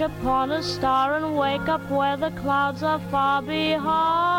Upon a star and wake up where the clouds are far behind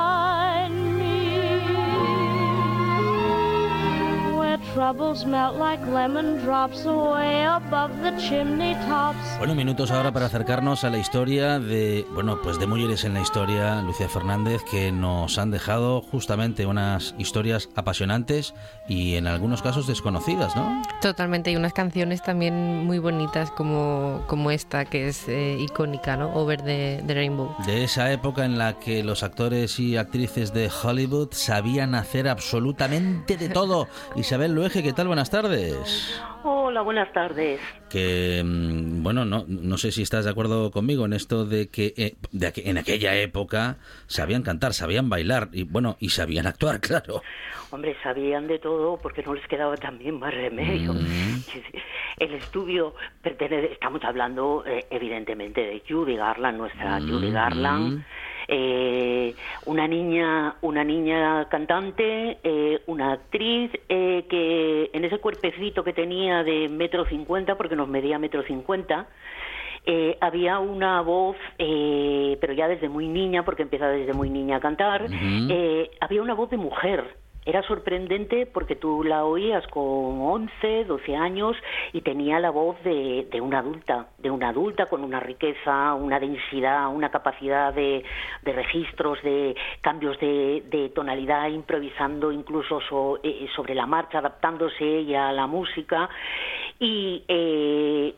troubles melt like lemon drops away above the chimney tops. Bueno, minutos ahora para acercarnos a la historia de, bueno, pues de mujeres en la historia, Lucía Fernández, que nos han dejado justamente unas historias apasionantes y en algunos casos desconocidas, ¿no? Totalmente, y unas canciones también muy bonitas como, como esta, que es eh, icónica, ¿no? Over the, the, Rainbow. De esa época en la que los actores y actrices de Hollywood sabían hacer absolutamente de todo. Isabel Luege, ¿qué tal? Buenas tardes. Hola, buenas tardes. Que, mm, bueno, no, no sé si estás de acuerdo conmigo en esto de que, eh, de que en aquella época sabían cantar, sabían bailar y, bueno, y sabían actuar, claro. Hombre, sabían de todo porque no les quedaba también más remedio. Mm. El estudio pertenece, estamos hablando eh, evidentemente de Judy Garland, nuestra Judy mm, Garland eh, una niña una niña cantante eh, una actriz eh, que en ese cuerpecito que tenía de metro cincuenta porque nos medía metro cincuenta eh, había una voz, pero ya desde muy niña, porque empieza desde muy niña a cantar, había una voz de mujer era sorprendente porque tú la oías con 11, 12 años y tenía la voz de, una adulta, de una adulta con una riqueza, una densidad, una capacidad de, registros, de cambios de, tonalidad, improvisando incluso eh, sobre la marcha, adaptándose ella a la música. Y eh,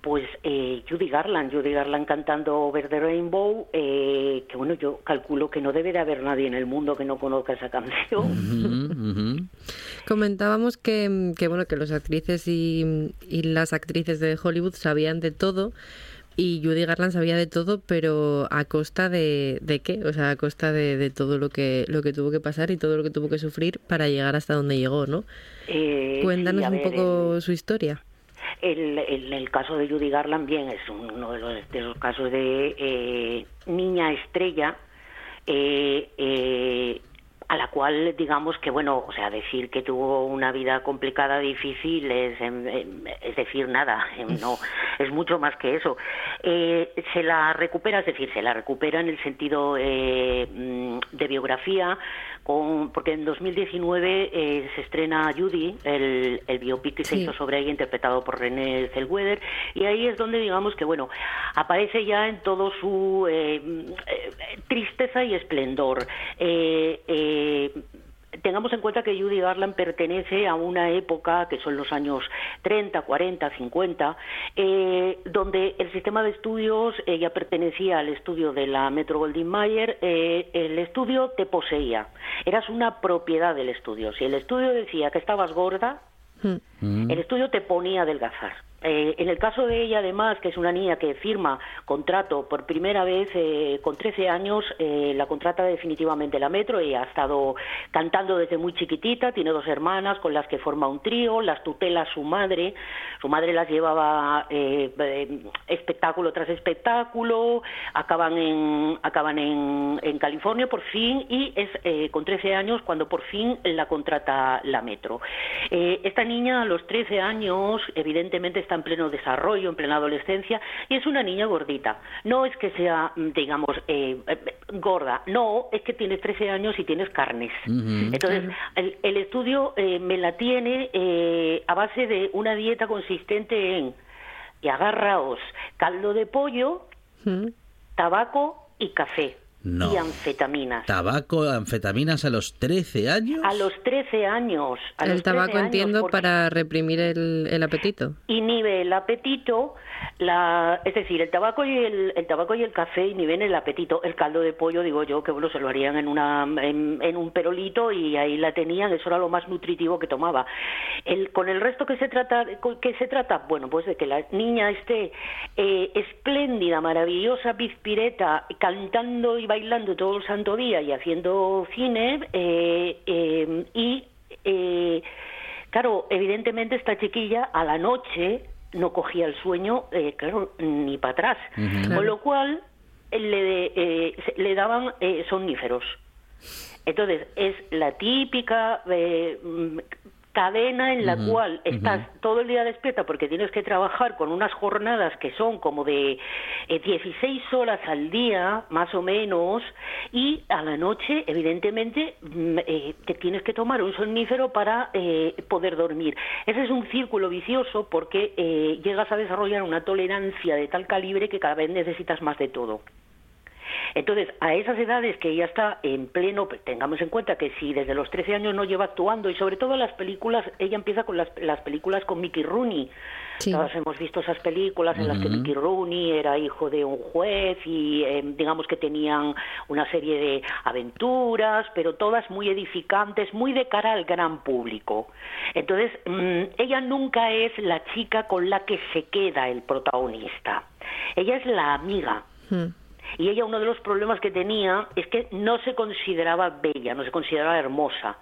pues eh, Judy Garland, Judy Garland cantando Over the Rainbow, que bueno, yo calculo que no debe de haber nadie en el mundo que no conozca esa canción. Comentábamos que, que, bueno que los actrices y, las actrices de Hollywood sabían de todo y Judy Garland sabía de todo, pero a costa de, de qué? O sea, a costa de, todo lo que, lo que tuvo que pasar y todo lo que tuvo que sufrir para llegar hasta donde llegó, ¿no? Eh, Cuéntanos un poco su historia. El, el, caso de Judy Garland, bien, es uno de los, de los casos de eh, niña estrella. Eh, eh, a la cual digamos que bueno o sea decir que tuvo una vida complicada difícil es em, em, es decir nada em, no es mucho más que eso. Eh, se la recupera es decir se la recupera en el sentido eh, mm, de biografía con, porque en 2019 eh, se estrena Judy, el, el biopic que se hizo sobre ella, interpretado por René Zellweger, y ahí es donde digamos que, bueno, aparece ya en todo su eh, tristeza y esplendor. Eh, tengamos en cuenta que Judy Garland pertenece a una época que son los años 30, 40, 50, eh, donde el sistema de estudios, ella pertenecía al estudio de la Metro Goldwyn Mayer, eh, el estudio te poseía, eras una propiedad del estudio. Si el estudio decía que estabas gorda, hmm. el estudio te ponía a adelgazar. Eh, en el caso de ella, además, que es una niña que firma contrato por primera vez eh, con 13 años, eh, la contrata definitivamente la Metro. Ella ha estado cantando desde muy chiquitita, tiene dos hermanas con las que forma un trío, las tutela su madre. Su madre las llevaba espectáculo tras espectáculo, acaban en, acaban en, California por fin y es con 13 años cuando por fin la contrata la Metro. esta niña a los 13 años, evidentemente, está en pleno desarrollo, en plena adolescencia, y es una niña gordita. No es que sea, mm, digamos, eh, eh, gorda, no, es que tienes 13 años y tienes carnes. Entonces, el, estudio eh, me la tiene a base de una dieta consistente en, y agarraos, caldo de pollo, tabaco y café. No. Y anfetaminas. ¿Tabaco, anfetaminas a los 13 años? A los 13 años. a los El tabaco 13 años, entiendo para reprimir el, el apetito. Inhibe el apetito, la, es decir, el tabaco y el, el tabaco y el café inhiben el apetito. El caldo de pollo, digo yo, que bueno, se lo harían en, una, en, en un perolito y ahí la tenían, eso era lo más nutritivo que tomaba. El, con el resto que se trata, que se trata, bueno, pues de que la niña esté eh, espléndida, maravillosa, pizpireta, cantando y bailando todo el santo día y haciendo cine eh, eh, y eh, claro, evidentemente esta chiquilla a la noche no cogía el sueño, eh, claro, ni para atrás, con lo cual le, eh, le daban eh, somníferos. Entonces es la típica cadena en la cual estás todo el día despierta porque tienes que trabajar con unas jornadas que son como de eh, 16 horas al día, más o menos, y a la noche, evidentemente, mm, eh, te tienes que tomar un somnífero para eh, poder dormir. Ese es un círculo vicioso porque eh, llegas a desarrollar una tolerancia de tal calibre que cada vez necesitas más de todo. Entonces, a esas edades que ella está en pleno, tengamos en cuenta que si desde los 13 años no lleva actuando, y sobre todo las películas, ella empieza con las, las películas con Mickey Rooney. Sí. Todas hemos visto esas películas en las que. Mickey Rooney era hijo de un juez y eh, digamos que tenían una serie de aventuras, pero todas muy edificantes, muy de cara al gran público. Entonces, mm, ella nunca es la chica con la que se queda el protagonista. Ella es la amiga. Mm. Y ella uno de los problemas que tenía es que no se consideraba bella, no se consideraba hermosa.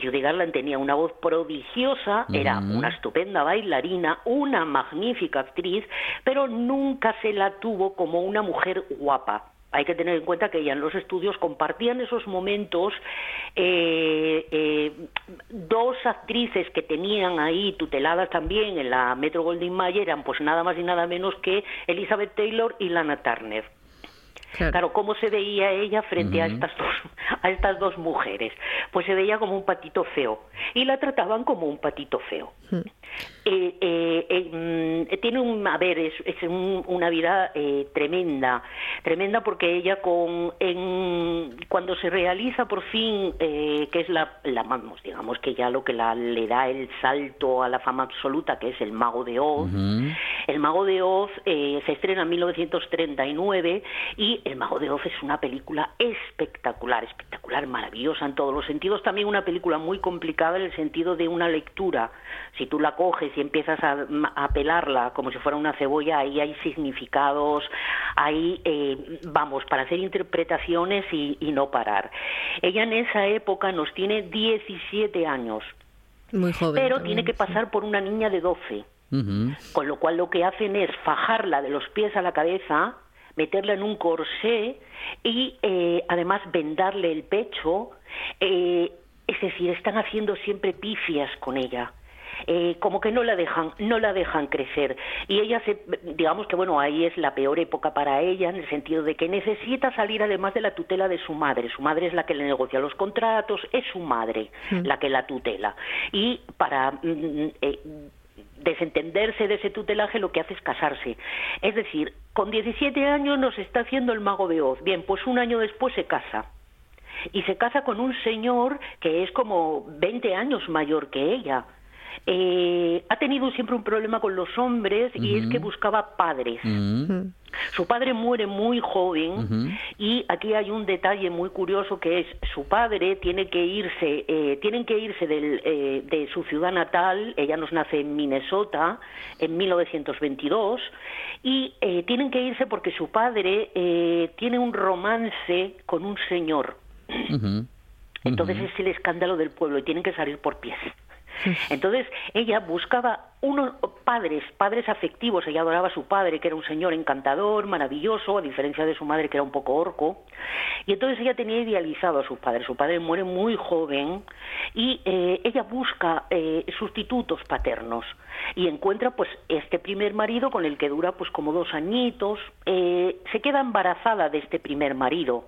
Judy Garland tenía una voz prodigiosa, era una estupenda bailarina, una magnífica actriz, pero nunca se la tuvo como una mujer guapa. Hay que tener en cuenta que ella en los estudios compartían esos momentos eh, eh, dos actrices que tenían ahí tuteladas también en la Metro Goldwyn Mayer eran pues nada más y nada menos que Elizabeth Taylor y Lana Turner. Claro. Claro, ¿cómo se veía ella frente a estas dos a estas dos mujeres? Pues se veía como un patito feo y la trataban como un patito feo. Mm. Eh, eh, eh, mm, tiene un, a ver, es, es un- una vida eh, tremenda, tremenda porque ella con, en, cuando se realiza por fin, eh, que es la, la, digamos que ya lo que la, le da el salto a la fama absoluta, que es el Mago de Oz, el Mago de Oz eh, se estrena en 1939 y El Mago de Oz es una película espectacular, espectacular, maravillosa en todos los sentidos. También una película muy complicada en el sentido de una lectura. Si tú la coges y empiezas a, a pelarla como si fuera una cebolla, ahí hay significados, hay, eh, vamos, para hacer interpretaciones y, y no parar. Ella en esa época nos tiene 17 años, Muy joven. pero también, tiene que sí. pasar por una niña de 12. Ujú. Con lo cual lo que hacen es fajarla de los pies a la cabeza, meterla en un corsé y eh, además vendarle el pecho. eh, es decir, están haciendo siempre pifias con ella. Eh, como que no la dejan no la dejan crecer y ella se digamos que bueno ahí es la peor época para ella en el sentido de que necesita salir además de la tutela de su madre su madre es la que le negocia los contratos es su madre la que la tutela y para mm, eh, desentenderse de ese tutelaje lo que hace es casarse. Es decir, con 17 años nos está haciendo el mago de Oz. Bien, pues un año después se casa. Y se casa con un señor que es como 20 años mayor que ella. Eh, ha tenido siempre un problema con los hombres y es que buscaba padres. Mm. Su padre muere muy joven y aquí hay un detalle muy curioso que es su padre tiene que irse, eh, tienen que irse del, eh, de su ciudad natal, ella nos nace en Minnesota en 1922 y eh, tienen que irse porque su padre eh, tiene un romance con un señor. Entonces es el escándalo del pueblo y tienen que salir por pies. Entonces ella buscaba unos padres, padres afectivos. Ella adoraba a su padre, que era un señor encantador, maravilloso, a diferencia de su madre, que era un poco orco. Y entonces ella tenía idealizado a su padre. Su padre muere muy joven y eh, ella busca eh, sustitutos paternos y encuentra pues este primer marido con el que dura pues como dos añitos. Eh, se queda embarazada de este primer marido.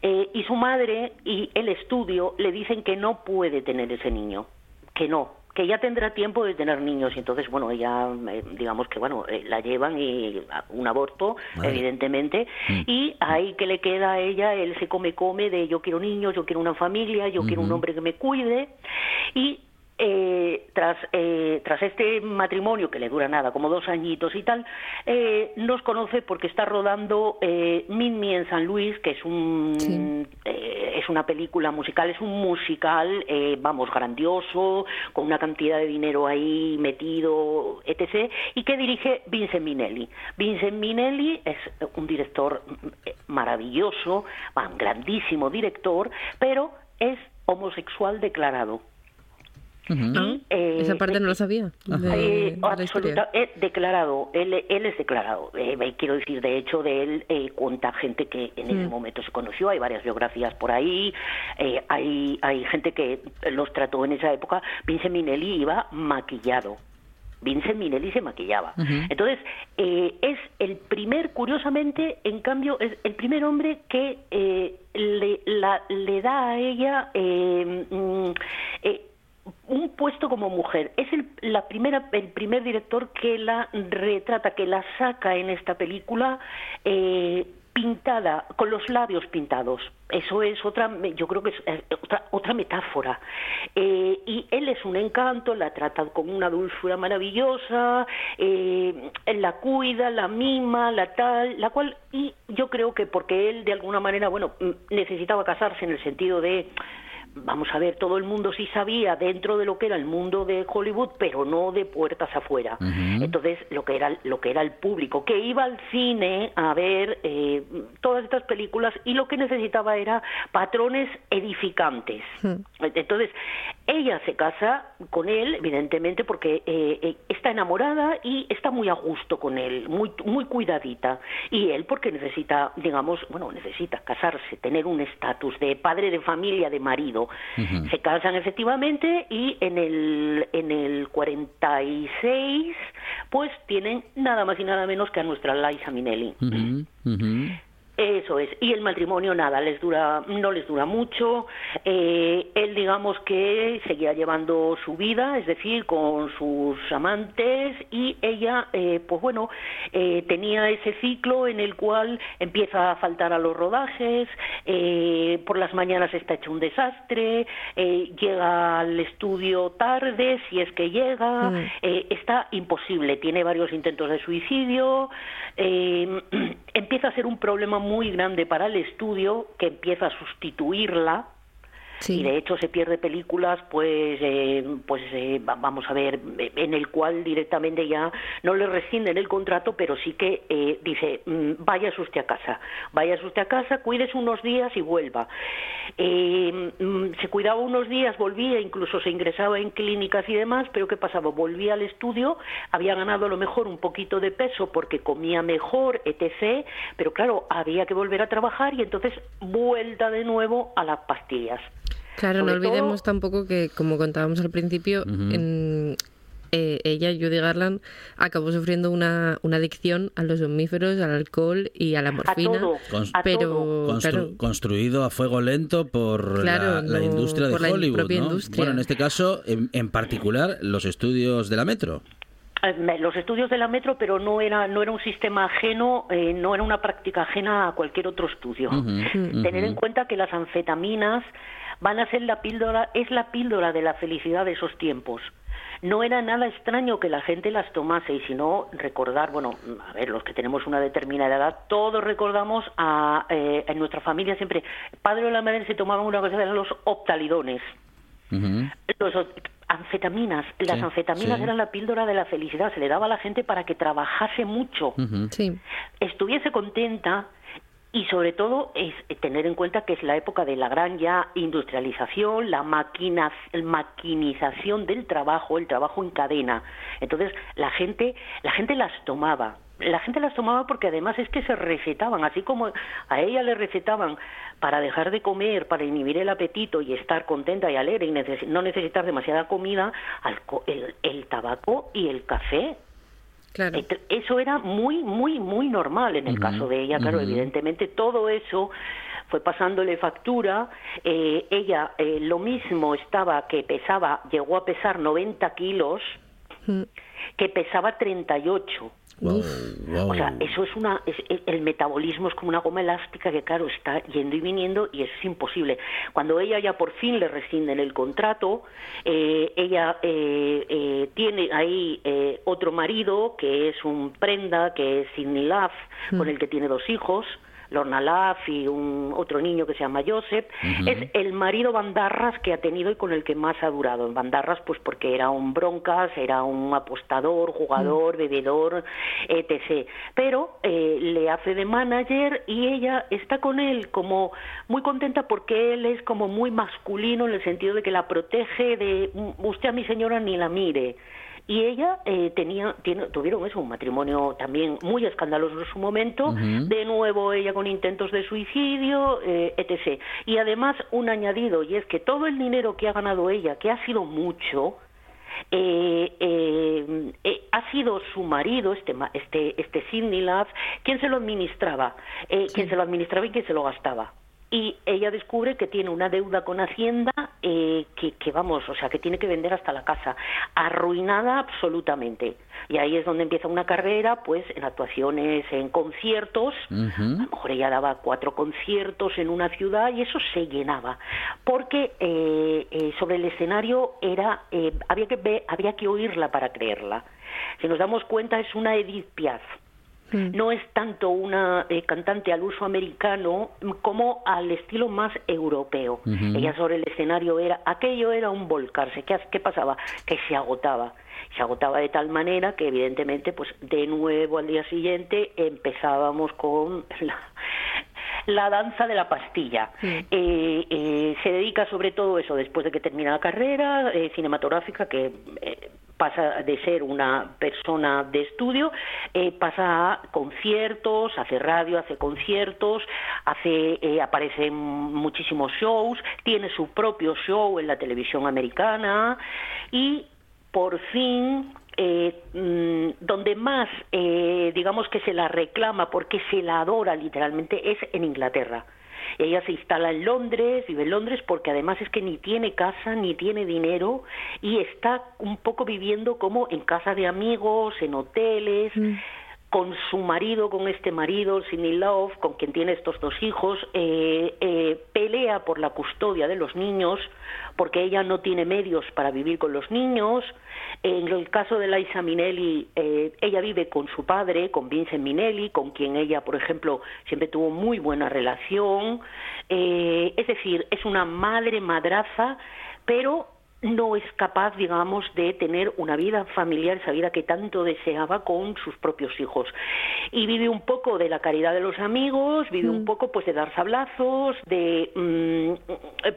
Eh, y su madre y el estudio le dicen que no puede tener ese niño, que no, que ya tendrá tiempo de tener niños. Y entonces bueno ella eh, digamos que bueno eh, la llevan y a un aborto evidentemente. Y ahí que le queda a ella él se come come de yo quiero niños yo quiero una familia yo quiero un hombre que me cuide. Y eh, tras, eh, tras este matrimonio, que le dura nada, como dos añitos y tal, eh, nos conoce porque está rodando eh, Me en San Luis, que es, un, eh, es una película musical, es un musical, vamos, grandioso, con una cantidad de dinero ahí metido, etc., y que dirige Vincent Minelli. Vincent Minelli es un director maravilloso, un grandísimo director, pero es homosexual declarado. Eh, Esa parte no lo sabía. Eh, eh, declarado, él, él es declarado. quiero decir, de hecho, de él cuenta gente que en ese mm. momento se conoció. Hay varias biografías por ahí. hay, hay gente que los trató en esa época. Vincent Minelli iba maquillado. Vincent Minelli se maquillaba. Entonces, es el primer, curiosamente, en cambio, es el primer hombre que le, le da a ella mm, un puesto como mujer. Es el, la primera, el primer director que la retrata, que la saca en esta película eh, pintada, con los labios pintados. Eso es otra, yo creo que es otra, otra metáfora. Eh, y él es un encanto, la trata con una dulzura maravillosa, eh, la cuida, la mima, la tal, la cual, y yo creo que porque él de alguna manera, bueno, necesitaba casarse en el sentido de vamos a ver, todo el mundo sí sabía dentro de lo que era el mundo de Hollywood, pero no de puertas afuera. Entonces, lo que era lo que era el público que iba al cine a ver eh, todas estas películas y lo que necesitaba era patrones edificantes. Entonces, ella se casa con él, evidentemente, porque eh, eh, está enamorada y está muy a gusto con él, muy muy cuidadita, y él porque necesita, digamos, bueno, necesita casarse, tener un estatus de padre de familia, de marido. Se casan efectivamente y en el, en el 46 pues tienen nada más y nada menos que a nuestra Liza Minelli. Eso es. Y el matrimonio nada, les dura, no les dura mucho. Eh, él, digamos que seguía llevando su vida, es decir, con sus amantes, y ella, eh, pues bueno, eh, tenía ese ciclo en el cual empieza a faltar a los rodajes, por las mañanas está hecho un desastre, llega al estudio tarde, si es que llega, mm. está imposible, tiene varios intentos de suicidio, empieza a ser un problema muy grande para el estudio que empieza a sustituirla y de hecho se pierde películas, pues, eh, pues eh, vamos a ver, en el cual directamente ya no le rescinden el contrato, pero sí que eh, dice, mm, vaya usted a casa, vaya usted a casa, cuídese unos días y vuelva. Mm, se cuidaba unos días, volvía, incluso se ingresaba en clínicas y demás, pero ¿qué pasaba? Volvía al estudio, había ganado a lo mejor un poquito de peso porque comía mejor, etc., pero claro, había que volver a trabajar y entonces vuelta de nuevo a las pastillas. Claro, no olvidemos tampoco que, como contábamos al principio, en, eh, ella, Judy Garland, acabó sufriendo una, una, adicción a los omníferos, al alcohol y a la morfina. pero construido a fuego lento por la, industria de Hollywood. ¿no? Bueno, en este caso, en, particular, los estudios de la Metro eh, los estudios de la Metro, pero no era no era un sistema ajeno, eh, no era una práctica ajena a cualquier otro estudio. Tener en cuenta que las anfetaminas van a ser la píldora, es la píldora de la felicidad de esos tiempos. No era nada extraño que la gente las tomase y si no recordar, bueno, a ver, los que tenemos una determinada edad, todos recordamos a, eh, en nuestra familia siempre, padre o la madre se tomaban una cosa, eran los optalidones. Los anfetaminas, las anfetaminas eran la píldora de la felicidad, se le daba a la gente para que trabajase mucho, estuviese contenta y sobre todo es tener en cuenta que es la época de la gran ya industrialización, la maquinización del trabajo, el trabajo en cadena. Entonces la gente, la gente las tomaba. La gente las tomaba porque además es que se recetaban, así como a ella le recetaban para dejar de comer, para inhibir el apetito y estar contenta y alegre y no necesitar demasiada comida, el, el tabaco y el café eso era muy, muy, muy normal en el caso de ella. Claro, evidentemente todo eso fue pasándole factura, eh, ella eh, lo mismo estaba que pesaba, llegó a pesar 90 kilos, Mm. que pesaba 38. Wow, O sea, eso es una, es- el- el metabolismo es como una goma elástica que claro está yendo y viniendo y eso es imposible. Cuando ella ya por fin le rescinden el contrato, eh, ella eh, eh, tiene ahí eh, otro marido que es un prenda, que es Sidney Love, con el que tiene dos hijos. Lorna Love y un otro niño que se llama Joseph, es el marido Bandarras que ha tenido y con el que más ha durado. En Bandarras, pues porque era un broncas, era un apostador, jugador, bebedor, etc. Pero eh, le hace de manager y ella está con él como muy contenta porque él es como muy masculino en el sentido de que la protege de "Mm, usted a mi señora ni la mire. Y ella eh, tenía, tiene, tuvieron eso, un matrimonio también muy escandaloso en su momento, de nuevo ella con intentos de suicidio, eh, etc. Y además un añadido, y es que todo el dinero que ha ganado ella, que ha sido mucho, eh, eh, eh, ha sido su marido, este, este, este Sidney Love, quien se lo administraba, eh, quien se lo administraba y quien se lo gastaba. Y ella descubre que tiene una deuda con Hacienda eh, que, que, vamos, o sea, que tiene que vender hasta la casa, arruinada absolutamente. Y ahí es donde empieza una carrera, pues, en actuaciones, en conciertos. A lo mejor ella daba cuatro conciertos en una ciudad y eso se llenaba. Porque eh, eh, sobre el escenario era, eh, había, que ver, había que oírla para creerla. Si nos damos cuenta, es una Edith Piaf. No es tanto una eh, cantante al uso americano como al estilo más europeo. Ella sobre el escenario era, aquello era un volcarse. ¿Qué, qué pasaba? Que se agotaba. Se agotaba de tal manera que evidentemente, pues de nuevo al día siguiente empezábamos con la, la danza de la pastilla. Eh, eh, se dedica sobre todo eso después de que termina la carrera eh, cinematográfica, que eh, pasa de ser una persona de estudio, eh, pasa a conciertos, hace radio, hace conciertos, hace, eh, aparece en muchísimos shows, tiene su propio show en la televisión americana y por fin eh, mm, donde más eh, digamos que se la reclama porque se la adora literalmente es en Inglaterra. Ella se instala en Londres, vive en Londres porque además es que ni tiene casa ni tiene dinero y está un poco viviendo como en casa de amigos, en hoteles. Con su marido, con este marido, Sidney Love, con quien tiene estos dos hijos, eh, eh, pelea por la custodia de los niños, porque ella no tiene medios para vivir con los niños. En el caso de Liza Minnelli, eh, ella vive con su padre, con Vincent Minnelli, con quien ella, por ejemplo, siempre tuvo muy buena relación. Es decir, es una madre madraza, pero no es capaz, digamos, de tener una vida familiar, esa vida que tanto deseaba con sus propios hijos. Y vive un poco de la caridad de los amigos, vive un poco pues de dar sablazos, de mm,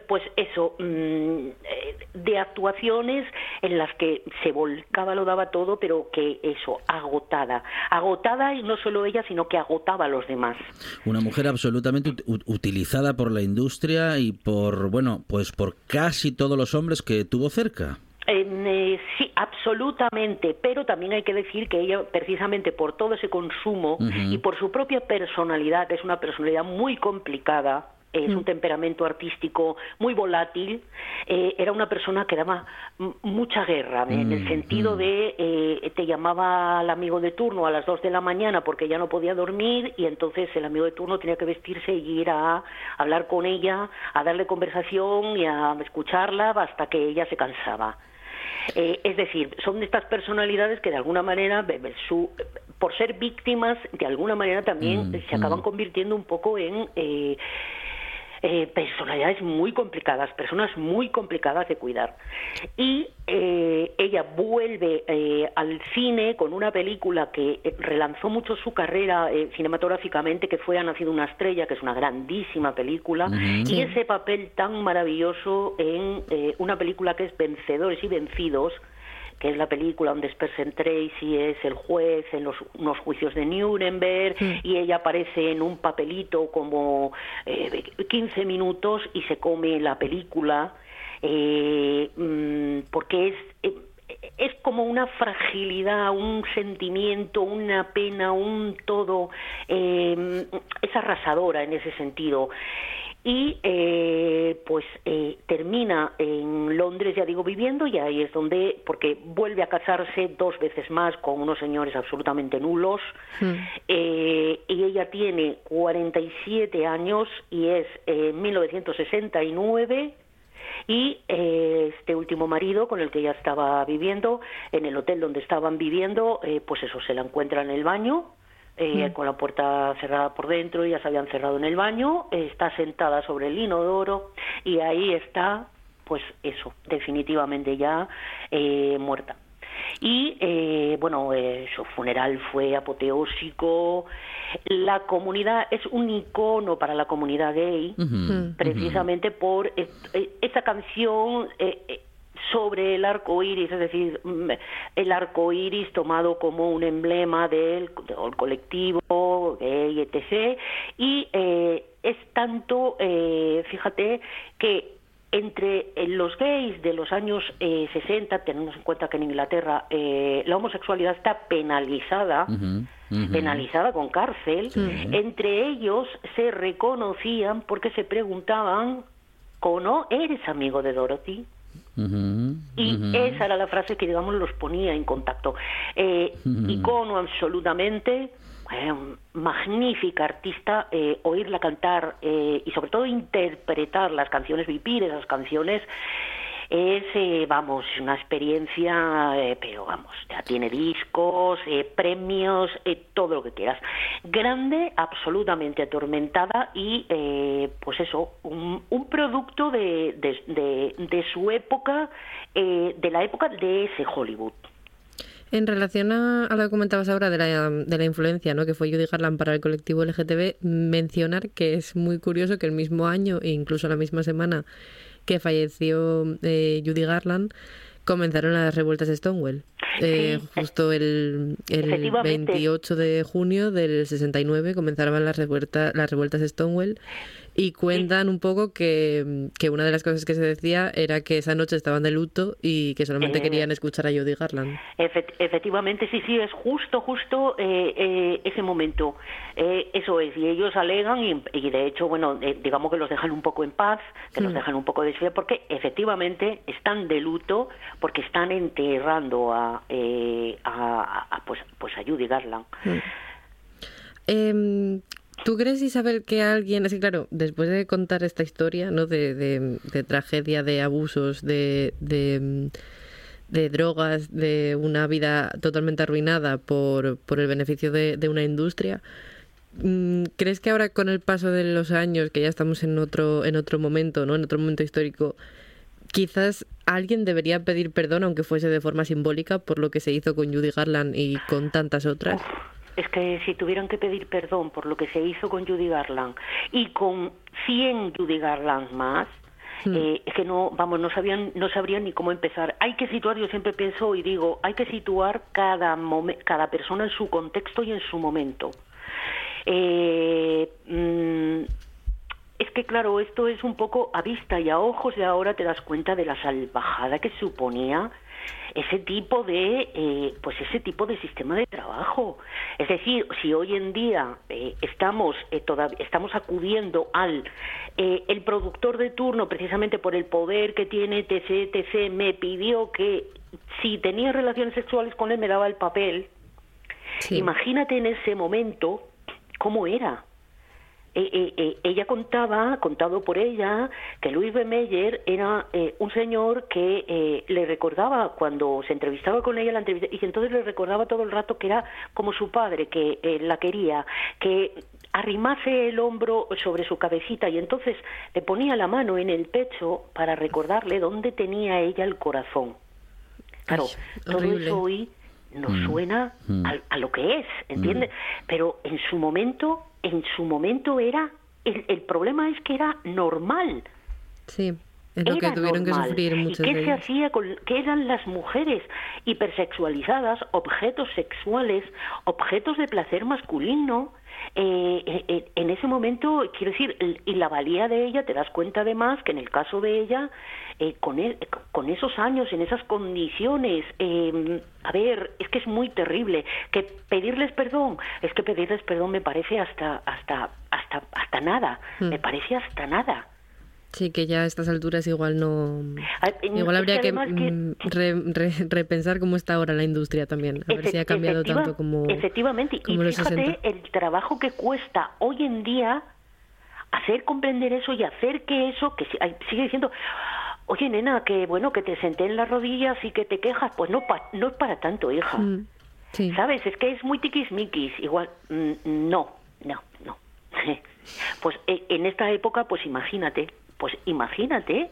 pues eso, mm, eh, de actuaciones en las que se volcaba, lo daba todo, pero que eso, agotada. Agotada y no solo ella, sino que agotaba a los demás. Una mujer absolutamente ut- ut- utilizada por la industria y por, bueno, pues por casi todos los hombres que tuvo cerca. Eh, sí, absolutamente, pero también hay que decir que ella, precisamente por todo ese consumo y por su propia personalidad, que es una personalidad muy complicada, es un temperamento artístico muy volátil, eh, era una persona que daba mucha guerra, en el sentido de eh, te llamaba al amigo de turno a las dos de la mañana porque ya no podía dormir y entonces el amigo de turno tenía que vestirse y ir a hablar con ella, a darle conversación y a escucharla hasta que ella se cansaba. Eh, es decir, son estas personalidades que de alguna manera, su, por ser víctimas, de alguna manera también se acaban convirtiendo un poco en eh, personalidades muy complicadas, personas muy complicadas de cuidar. Y eh, ella vuelve eh, al cine con una película que relanzó mucho su carrera eh, cinematográficamente, que fue Ha nacido una estrella, que es una grandísima película, y ese papel tan maravilloso en eh, una película que es Vencedores y Vencidos, que es la película donde Spencer Tracy es el juez en los unos juicios de Nuremberg y ella aparece en un papelito como eh, 15 minutos y se come la película eh, mm, porque es eh, es como una fragilidad, un sentimiento, una pena, un todo, eh, es arrasadora en ese sentido. Y eh, pues eh, termina en Londres, ya digo, viviendo y ahí es donde, porque vuelve a casarse dos veces más con unos señores absolutamente nulos. Eh, y ella tiene 47 años y es en 1969 y este último marido con el que ella estaba viviendo en el hotel donde estaban viviendo pues eso se la encuentra en el baño eh, con la puerta cerrada por dentro, ya se habían cerrado en el baño, está sentada sobre el inodoro y ahí está, pues eso, definitivamente ya eh, muerta. Y eh, bueno, su funeral fue apoteósico. La comunidad es un icono para la comunidad gay, precisamente por esta canción sobre el arco iris, es decir, mm, el arco iris tomado como un emblema del, colectivo gay, etc. Y eh, es tanto, eh, fíjate, que entre eh, los gays de los años 60, tenemos en cuenta que en Inglaterra la homosexualidad está penalizada, penalizada con cárcel, entre ellos se reconocían porque se preguntaban, ¿o no eres amigo de Dorothy? Y esa era la frase que, digamos, los ponía en contacto. Eh, Icono absolutamente, eh, magnífica artista, eh, oírla cantar y sobre todo interpretar las canciones, vivir esas canciones es, eh, vamos, una experiencia, eh, pero vamos, ya tiene discos, eh, premios, todo lo que quieras. Grande, absolutamente atormentada y, pues eso, un, un producto de, de, de, su época, de la época de ese Hollywood. En relación a, lo que comentabas ahora de la, de la influencia ¿no? que fue Judy Garland para el colectivo LGTB, mencionar que es muy curioso que el mismo año e incluso la misma semana que falleció eh, Judy Garland, comenzaron las revueltas de Stonewall. Eh, justo el, el 28 de junio del 69 comenzaron las, revueltas las revueltas de Stonewall y cuentan un poco que, que, una de las cosas que se decía era que esa noche estaban de luto y que solamente eh, querían escuchar a Judy Garland. efectivamente, sí, sí, es justo, justo eh, eh, ese momento. eso es, y ellos alegan y, de hecho, bueno, digamos que los dejan un poco en paz, que los dejan un poco de porque efectivamente están de luto porque están enterrando a, a, pues, pues a Judy Garland. Hmm. ¿Tú crees, Isabel, que alguien, así claro, después de contar esta historia, ¿no? De, de, tragedia, de abusos, de, de, drogas, de una vida totalmente arruinada por, por el beneficio de, una industria, mm, ¿crees que ahora con el paso de los años, que ya estamos en otro, en otro momento, ¿no? En otro momento histórico, quizás alguien debería pedir perdón, aunque fuese de forma simbólica, por lo que se hizo con Judy Garland y con tantas otras? Es que si tuvieran que pedir perdón por lo que se hizo con Judy Garland y con 100 Judy Garland más, hmm. eh, es que no, vamos, no sabían, no sabrían ni cómo empezar. Hay que situar, yo siempre pienso y digo, hay que situar cada, cada persona en su contexto y en su momento. Eh, mm, es que claro, esto es un poco a vista y a ojos y ahora te das cuenta de la salvajada que suponía ese tipo de eh, pues ese tipo de sistema de trabajo. Es decir si hoy en día eh, estamos eh, estamos acudiendo al el productor de turno precisamente por el poder que tiene TC TC me pidió que si tenía relaciones sexuales con él me daba el papel. Imagínate en ese momento cómo era eh, eh, eh, ella contaba, contado por ella, que Luis B. Meyer era un señor que le recordaba cuando se entrevistaba con ella la entrevista, y entonces le recordaba todo el rato que era como su padre, que la quería, que arrimase el hombro sobre su cabecita y entonces le ponía la mano en el pecho para recordarle dónde tenía ella el corazón. Claro, todo eso hoy nos mm. suena mm. A, lo que es, ¿entiendes? Mm. Pero en su momento en su momento era, el, el problema es que era normal. Sí. Es lo que tuvieron que sufrir muchas ¿Y qué se hacía con qué eran las mujeres hipersexualizadas, objetos sexuales, objetos de placer masculino? Eh, eh, eh, en ese momento, quiero decir, y la valía de ella, te das cuenta además que en el caso de ella, con, e, con esos años, en esas condiciones, em, a ver, es que es muy terrible. Que pedirles perdón, es que pedirles perdón me parece hasta, hasta, hasta hasta, hasta nada, Mm. me parece hasta nada. Sí, que ya a estas alturas igual no... Igual habría que, mm, re- re- repensar cómo está ahora la industria también. A ver si ha cambiado efectiva- tanto como... Efectivamente, como y fíjate 60. el trabajo que cuesta hoy en día hacer comprender eso y hacer que eso, que sigue diciendo, oye nena, que bueno, que te senté en las rodillas y que te quejas, pues no, pa- no es para tanto, hija. Mm, Sí. ¿Sabes? Es que es muy tiquismiquis. Igual, mm, no, no, no. Pues eh, en esta época, pues imagínate, pues imagínate.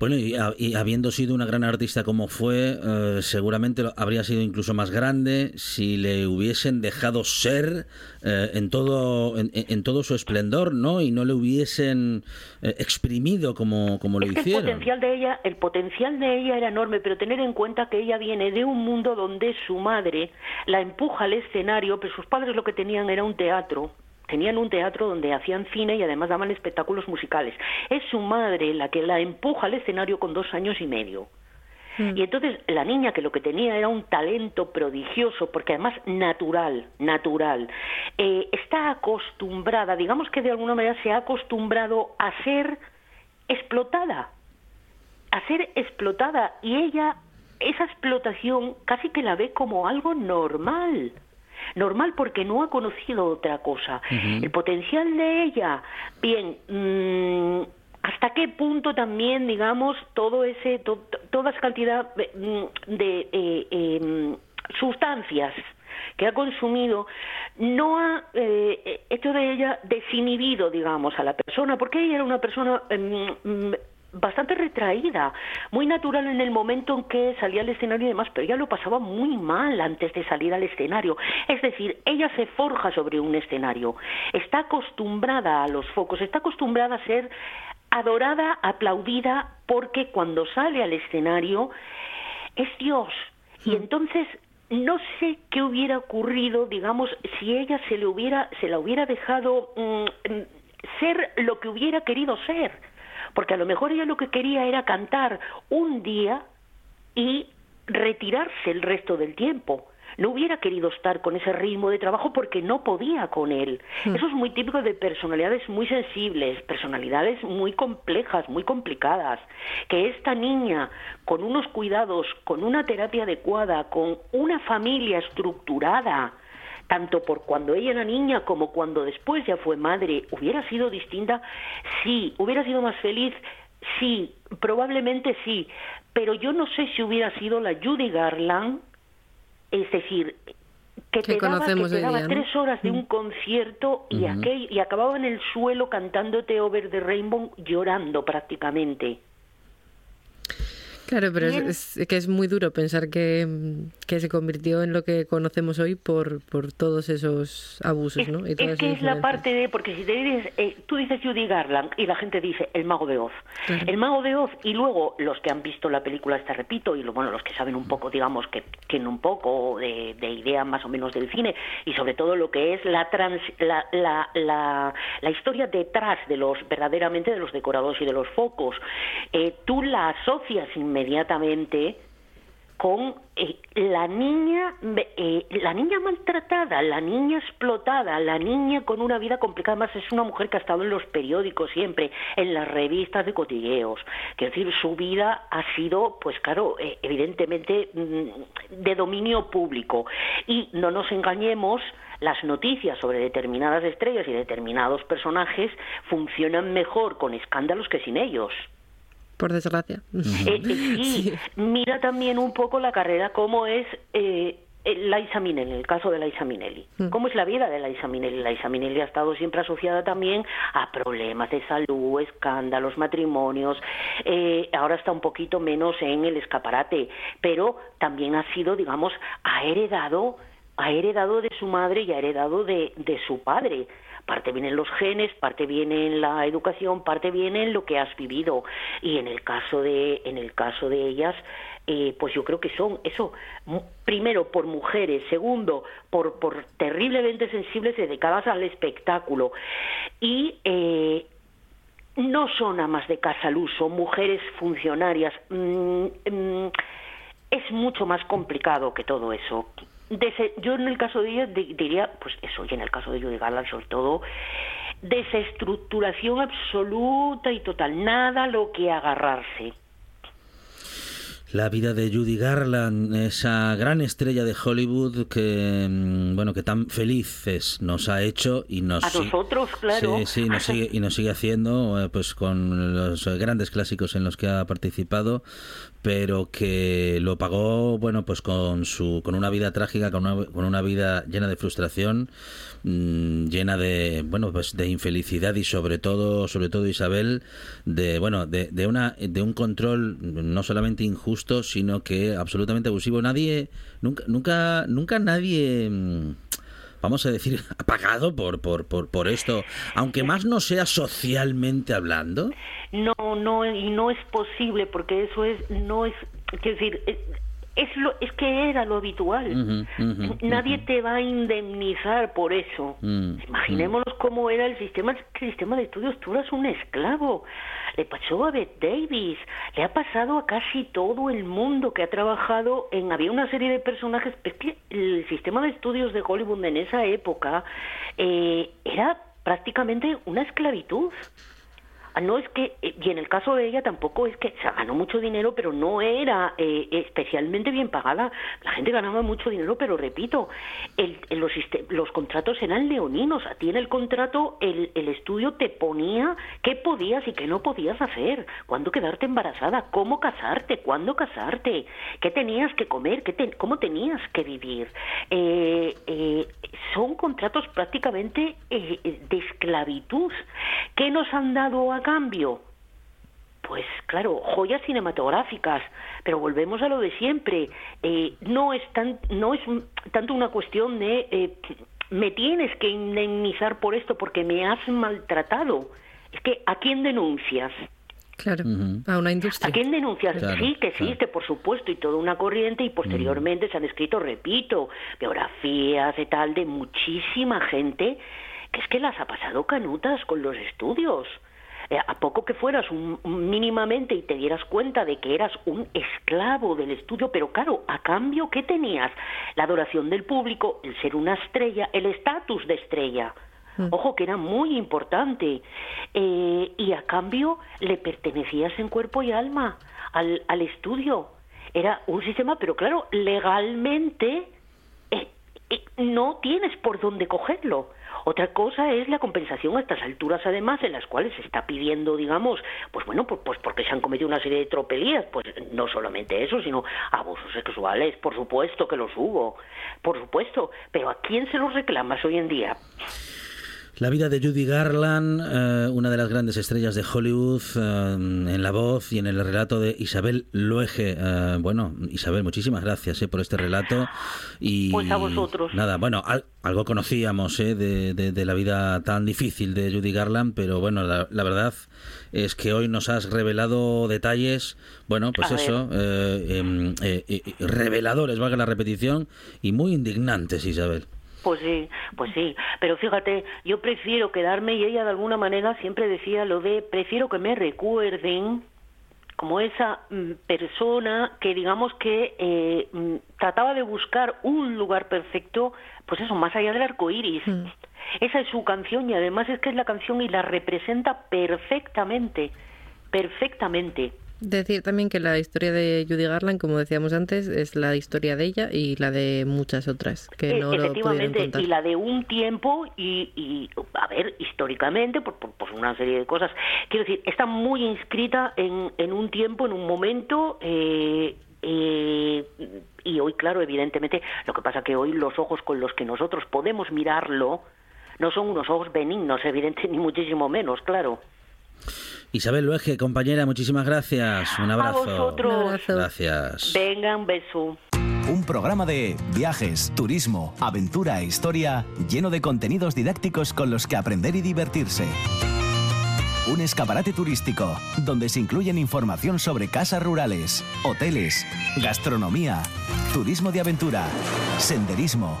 Bueno, y, ha- y habiendo sido una gran artista como fue, eh, seguramente lo- habría sido incluso más grande si le hubiesen dejado ser eh, en todo en, en todo su esplendor, ¿no? Y no le hubiesen eh, exprimido como, como lo es que el hicieron. potencial de ella, el potencial de ella era enorme, pero tener en cuenta que ella viene de un mundo donde su madre la empuja al escenario, pero sus padres lo que tenían era un teatro. Tenían un teatro donde hacían cine y además daban espectáculos musicales. Es su madre la que la empuja al escenario con dos años y medio. Y entonces la niña que lo que tenía era un talento prodigioso, porque además natural, natural, eh, está acostumbrada, digamos que de alguna manera se ha acostumbrado a ser explotada, a ser explotada y ella esa explotación casi que la ve como algo normal. Normal porque no ha conocido otra cosa. El potencial de ella, bien, mm, hasta qué punto también, digamos, todo ese, to- to- toda esa cantidad de, mm, de eh, em, sustancias que ha consumido no ha eh, hecho de ella desinhibido, digamos, a la persona, porque ella era una persona em, bastante retraída, muy natural en el momento en que salía al escenario y demás, pero ella lo pasaba muy mal antes de salir al escenario. Es decir, ella se forja sobre un escenario, está acostumbrada a los focos, está acostumbrada a ser adorada, aplaudida, porque cuando sale al escenario es Dios. Y entonces no sé qué hubiera ocurrido, digamos, si ella se le hubiera, se la hubiera dejado mm, mm, ser lo que hubiera querido ser. Porque a lo mejor ella lo que quería era cantar un día y retirarse el resto del tiempo. No hubiera querido estar con ese ritmo de trabajo porque no podía con él. Eso es muy típico de personalidades muy sensibles, personalidades muy complejas, muy complicadas. Que esta niña, con unos cuidados, con una terapia adecuada, con una familia estructurada, tanto por cuando ella era niña como cuando después ya fue madre, hubiera sido distinta, sí, hubiera sido más feliz, sí, probablemente sí, pero yo no sé si hubiera sido la Judy Garland, es decir, que, te daba, que te daba tres horas de un concierto y, aquel, y acababa en el suelo cantándote Over the Rainbow llorando prácticamente. Claro, pero es, es- que es muy duro pensar que, que se convirtió en lo que conocemos hoy por, por todos esos abusos, Es, ¿no? Y es todas que esas es la parte de, porque si te dices, eh, tú dices Judy Garland y la gente dice el mago de Oz. Claro. El mago de Oz y luego los que han visto la película esta, repito, y lo, bueno, los que saben un poco, digamos, que tienen un poco de, de idea más o menos del cine y sobre todo lo que es la, trans, la, la, la, la historia detrás de los, verdaderamente de los decorados y de los focos, eh, tú la asocias inmediatamente con eh, la niña eh, la niña maltratada, la niña explotada, la niña con una vida complicada. Además, es una mujer que ha estado en los periódicos siempre, en las revistas de cotilleos. Quiero decir, su vida ha sido, pues claro, eh, evidentemente mm, de dominio público. Y no nos engañemos, las noticias sobre determinadas estrellas y determinados personajes funcionan mejor con escándalos que sin ellos. Por desgracia. Eh, eh, sí, mira también un poco la carrera, cómo es eh, eh, Liza Minnelli, el caso de Liza Minnelli. ¿Cómo es la vida de Liza Minnelli? Liza Minnelli ha estado siempre asociada también a problemas de salud, escándalos, matrimonios. Eh, ahora está un poquito menos en el escaparate, pero también ha sido, digamos, ha heredado, ha heredado de su madre y ha heredado de, de su padre parte viene en los genes, parte viene en la educación, parte viene en lo que has vivido y en el caso de en el caso de ellas eh, pues yo creo que son eso primero por mujeres, segundo por por terriblemente sensibles dedicadas al espectáculo y eh, no son amas de casa luz, son mujeres funcionarias. Mm, mm, es mucho más complicado que todo eso. Yo en el caso de ella di- diría, pues eso, y en el caso de Judy Garland sobre todo, desestructuración absoluta y total, nada lo que agarrarse. La vida de Judy Garland, esa gran estrella de Hollywood que mm, bueno que tan felices nos ha hecho y nos a nosotros, claro. Sí, sí, nos sigue, y nos sigue haciendo eh, pues con los grandes clásicos en los que ha participado, pero que lo pagó bueno pues con su con una vida trágica, con una, con una vida llena de frustración Mm, llena de bueno pues de infelicidad y sobre todo sobre todo Isabel de bueno de, de una de un control no solamente injusto sino que absolutamente abusivo nadie nunca nunca nunca nadie mm, vamos a decir, ha pagado por, por, por, por esto, aunque más no sea socialmente hablando? No, no, y no es posible, porque eso es, no es, es decir, es lo es que era lo habitual. Nadie te va a indemnizar por eso. Mm, imaginémonos mm. cómo era el sistema el sistema de estudios tú eras un esclavo. Le pasó a Beth Davis le ha pasado a casi todo el mundo que ha trabajado en había una serie de personajes es que el sistema de estudios de Hollywood en esa época eh, era prácticamente una esclavitud no es que, eh, y en el caso de ella tampoco es que ganó mucho dinero, pero no era eh, especialmente bien pagada. La gente ganaba mucho dinero, pero repito, los, contratos eran leoninos. A ti en el contrato el, estudio te ponía qué podías y qué no podías hacer, cuándo quedarte embarazada, cómo casarte, cuándo casarte, qué tenías que comer, cómo tenías que vivir. Eh, son contratos prácticamente de esclavitud. ¿Qué nos han dado acá? Cambio? Pues claro, joyas cinematográficas, pero volvemos a lo de siempre. Eh, no, es tan, no es tanto una cuestión de eh, me tienes que indemnizar por esto porque me has maltratado. Es que ¿a quién denuncias? Claro, a una industria. ¿A quién denuncias? sí, que existe, por supuesto, y toda una corriente, y posteriormente se han escrito, repito, biografías de tal, de muchísima gente, que es que las ha pasado canutas con los estudios. Eh, a poco que fueras un, mínimamente y te dieras cuenta de que eras un esclavo del estudio, pero claro, a cambio, ¿qué tenías? La adoración del público, el ser una estrella, el estatus de estrella. Mm. Ojo, que era muy importante. Eh, y a cambio le pertenecías en cuerpo y alma al, al estudio. Era un sistema, pero claro, legalmente eh, no tienes por dónde cogerlo. Otra cosa es la compensación a estas alturas, además, en las cuales se está pidiendo, digamos, pues bueno, pues, porque se han cometido una serie de tropelías, pues no solamente eso, sino abusos sexuales, por supuesto que los hubo, por supuesto, pero ¿a quién se los reclamas hoy en día? La vida de Judy Garland, eh, una de las grandes estrellas de Hollywood, eh, en la voz y en el relato de Isabel Loeje. Eh, bueno, Isabel, muchísimas gracias por este relato. Y, pues a vosotros. Nada, bueno, algo conocíamos de, de, la vida tan difícil de Judy Garland, pero bueno, la, verdad es que hoy nos has revelado detalles, bueno, pues eso, em, reveladores, valga la repetición, y muy indignantes, Isabel. Pues sí, pues sí, pero fíjate, yo prefiero quedarme y ella de alguna manera siempre decía lo de prefiero que me recuerden como esa mm, persona que digamos que eh, mm, trataba de buscar un lugar perfecto, pues eso, más allá del arco iris. Mm. Esa es su canción y además es que es la canción y la representa perfectamente, perfectamente. Decir también que la historia de Judy Garland, como decíamos antes, es la historia de ella y la de muchas otras que no Efectivamente, lo contar. y la de un tiempo y, y a ver, históricamente, por, por, una serie de cosas. Quiero decir, está muy inscrita en, en un tiempo, en un momento. Eh, eh, y hoy, claro, evidentemente, lo que pasa que hoy los ojos con los que nosotros podemos mirarlo no son unos ojos benignos, evidente, ni muchísimo menos, claro. Isabel Luege, compañera, muchísimas gracias. Un abrazo. A vosotros. Gracias. Venga, un beso. Un programa de viajes, turismo, aventura e historia lleno de contenidos didácticos con los que aprender y divertirse. Un escaparate turístico donde se incluyen información sobre casas rurales, hoteles, gastronomía, turismo de aventura, senderismo,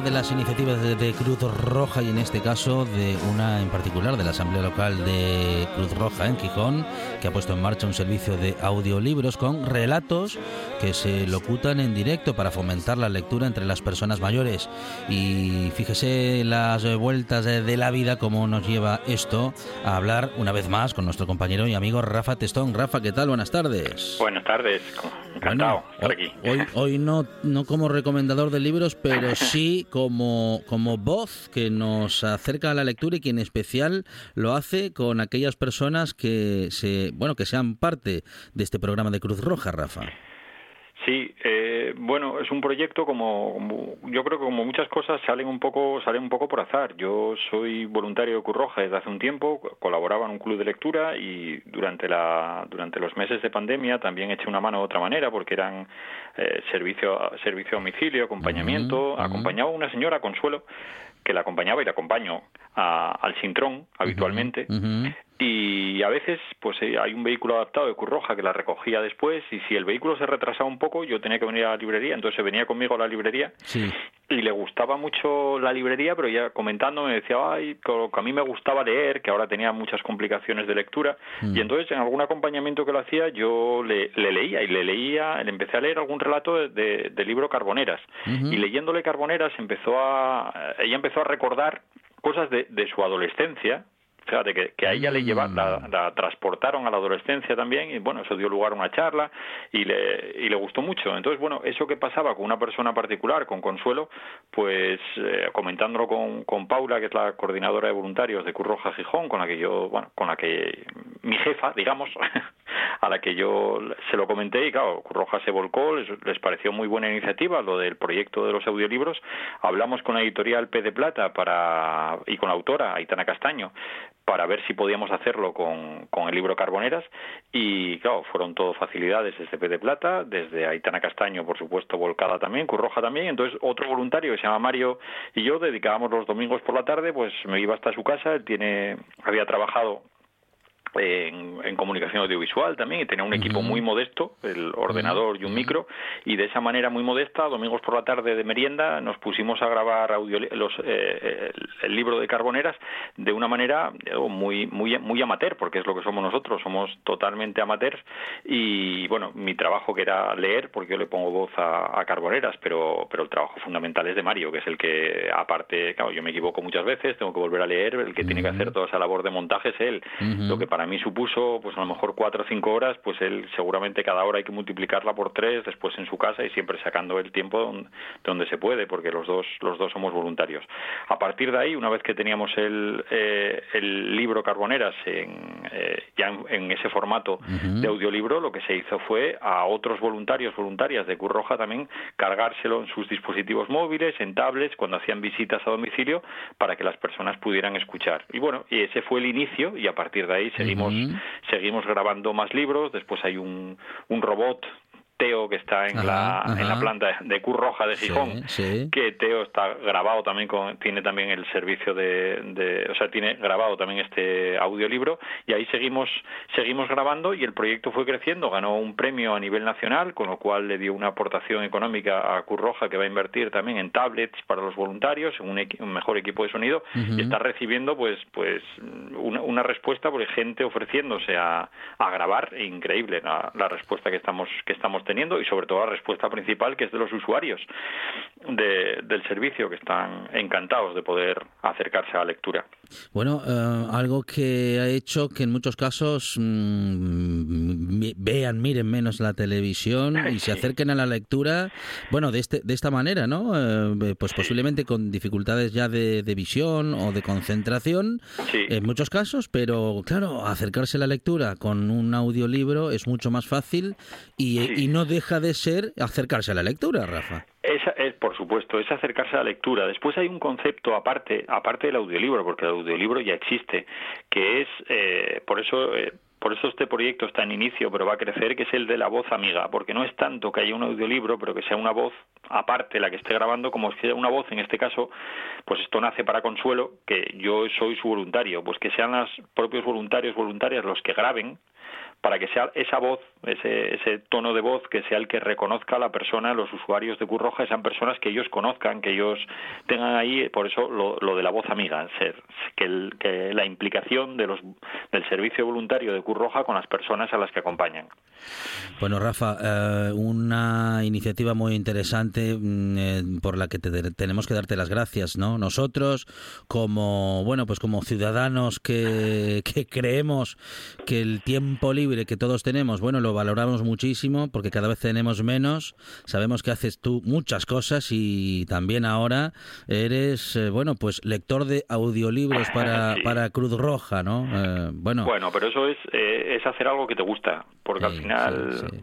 De las iniciativas de, de, Cruz Roja y en este caso de una en particular de la Asamblea Local de Cruz Roja en Gijón, que ha puesto en marcha un servicio de audiolibros con relatos que se locutan en directo para fomentar la lectura entre las personas mayores. Y fíjese las vueltas de la vida, cómo nos lleva esto a hablar una vez más con nuestro compañero y amigo Rafa Testón. Rafa, ¿qué tal? Buenas tardes. Buenas tardes, encantado bueno, aquí. Hoy, hoy no, no como recomendador de libros, pero sí como, como voz que nos acerca a la lectura y que en especial lo hace con aquellas personas que se bueno que sean parte de este programa de Cruz Roja, Rafa. Sí, eh, bueno, es un proyecto como, como, yo creo que como muchas cosas salen un poco salen un poco por azar. Yo soy voluntario de Cruz Roja desde hace un tiempo, colaboraba en un club de lectura y durante la durante los meses de pandemia también eché una mano de otra manera porque eran eh, servicio servicio a domicilio, acompañamiento, uh -huh. acompañaba a una señora Consuelo que la acompañaba y la acompaño a, al Sintrón habitualmente. Uh -huh. Y a veces, pues hay un vehículo adaptado de Curroja que la recogía después, y si el vehículo se retrasaba un poco, yo tenía que venir a la librería, entonces venía conmigo a la librería, sí. y le gustaba mucho la librería, pero ya comentando me decía, ay, que a mí me gustaba leer, que ahora tenía muchas complicaciones de lectura, mm. y entonces en algún acompañamiento que lo hacía, yo le, le leía, y le leía, le empecé a leer algún relato de, de, del libro Carboneras, y leyéndole Carboneras empezó a, ella empezó a recordar cosas de, de su adolescencia, fíjate que, que a ella le lleva, la, la, transportaron a la adolescencia también y bueno, eso dio lugar a una charla y le, y le gustó mucho. Entonces, bueno, eso que pasaba con una persona particular, con Consuelo, pues eh, comentándolo con, con Paula, que es la coordinadora de voluntarios de Cruz Roja Gijón, con la que yo, bueno, con la que mi jefa, digamos, a la que yo se lo comenté y claro, Cruz Roja se volcó, les, les pareció muy buena iniciativa lo del proyecto de los audiolibros. Hablamos con la editorial P de Plata para y con la autora Aitana Castaño para ver si podíamos hacerlo con, con el libro Carboneras. Y claro, fueron todo facilidades desde P de Plata, desde Aitana Castaño, por supuesto, volcada también, Curroja también, entonces otro voluntario que se llama Mario y yo dedicábamos los domingos por la tarde, pues me iba hasta su casa, él tiene, había trabajado en, en, comunicación audiovisual también y tenía un equipo uh -huh. muy modesto, el ordenador uh -huh. y un micro, y de esa manera muy modesta, domingos por la tarde de merienda, nos pusimos a grabar audio, los, eh, el, el, libro de Carboneras de una manera muy, muy, muy amateur, porque es lo que somos nosotros, somos totalmente amateurs, y bueno, mi trabajo que era leer, porque yo le pongo voz a, a Carboneras, pero, pero el trabajo fundamental es de Mario, que es el que, aparte, claro, yo me equivoco muchas veces, tengo que volver a leer, el que uh -huh. tiene que hacer toda esa labor de montaje es él, lo que para mí supuso pues a lo mejor cuatro o cinco horas, pues él seguramente cada hora hay que multiplicarla por tres después en su casa y siempre sacando el tiempo donde, donde se puede, porque los dos los dos somos voluntarios. A partir de ahí, una vez que teníamos el, eh, el libro Carboneras en, eh, ya en, en, ese formato uh -huh. de audiolibro, lo que se hizo fue a otros voluntarios, voluntarias de Curroja también, cargárselo en sus dispositivos móviles, en tablets, cuando hacían visitas a domicilio, para que las personas pudieran escuchar. Y bueno, y ese fue el inicio y a partir de ahí seguimos, uh -huh. Seguimos grabando más libros, después hay un, un robot Teo que está en, ajá, la, ajá. en la planta de Cruz Roja de Gijón, sí, sí. que Teo está grabado también con, tiene también el servicio de, de, o sea, tiene grabado también este audiolibro y ahí seguimos, seguimos grabando y el proyecto fue creciendo, ganó un premio a nivel nacional, con lo cual le dio una aportación económica a Cruz Roja que va a invertir también en tablets para los voluntarios, en un, un mejor equipo de sonido uh -huh. y está recibiendo pues, pues una, una respuesta por gente ofreciéndose a, a grabar, increíble la, la respuesta que estamos, que estamos teniendo y sobre todo la respuesta principal que es de los usuarios de, del servicio que están encantados de poder acercarse a la lectura. Bueno, uh, algo que ha hecho que en muchos casos mmm, vean, miren menos la televisión y se acerquen a la lectura, bueno, de, este, de esta manera, ¿no? Uh, pues posiblemente con dificultades ya de, de visión o de concentración, sí. en muchos casos, pero claro, acercarse a la lectura con un audiolibro es mucho más fácil y, sí. y no deja de ser acercarse a la lectura, Rafa. Esa es, por supuesto, es acercarse a la lectura. Después hay un concepto aparte, aparte del audiolibro, porque el audiolibro ya existe, que es, eh, por eso, eh, por eso este proyecto está en inicio, pero va a crecer, que es el de la voz amiga, porque no es tanto que haya un audiolibro, pero que sea una voz aparte la que esté grabando, como sea una voz, en este caso, pues esto nace para Consuelo, que yo soy su voluntario, pues que sean los propios voluntarios, voluntarias los que graben para que sea esa voz, ese, ese tono de voz que sea el que reconozca a la persona, los usuarios de Cruz Roja, sean personas que ellos conozcan, que ellos tengan ahí, por eso lo, lo de la voz amiga, ser, que, el, que la implicación de los, del servicio voluntario de Cruz Roja con las personas a las que acompañan. Bueno, Rafa, eh, una iniciativa muy interesante mm, eh, por la que te, tenemos que darte las gracias, ¿no? Nosotros, como bueno, pues como ciudadanos que creemos que el tiempo libre que todos tenemos, bueno, lo valoramos muchísimo porque cada vez tenemos menos. Sabemos que haces tú muchas cosas y también ahora eres, eh, bueno, pues lector de audiolibros para, Sí. para Cruz Roja, ¿no? Eh, bueno, Bueno, pero eso es, eh, es hacer algo que te gusta, porque al final sí, sí.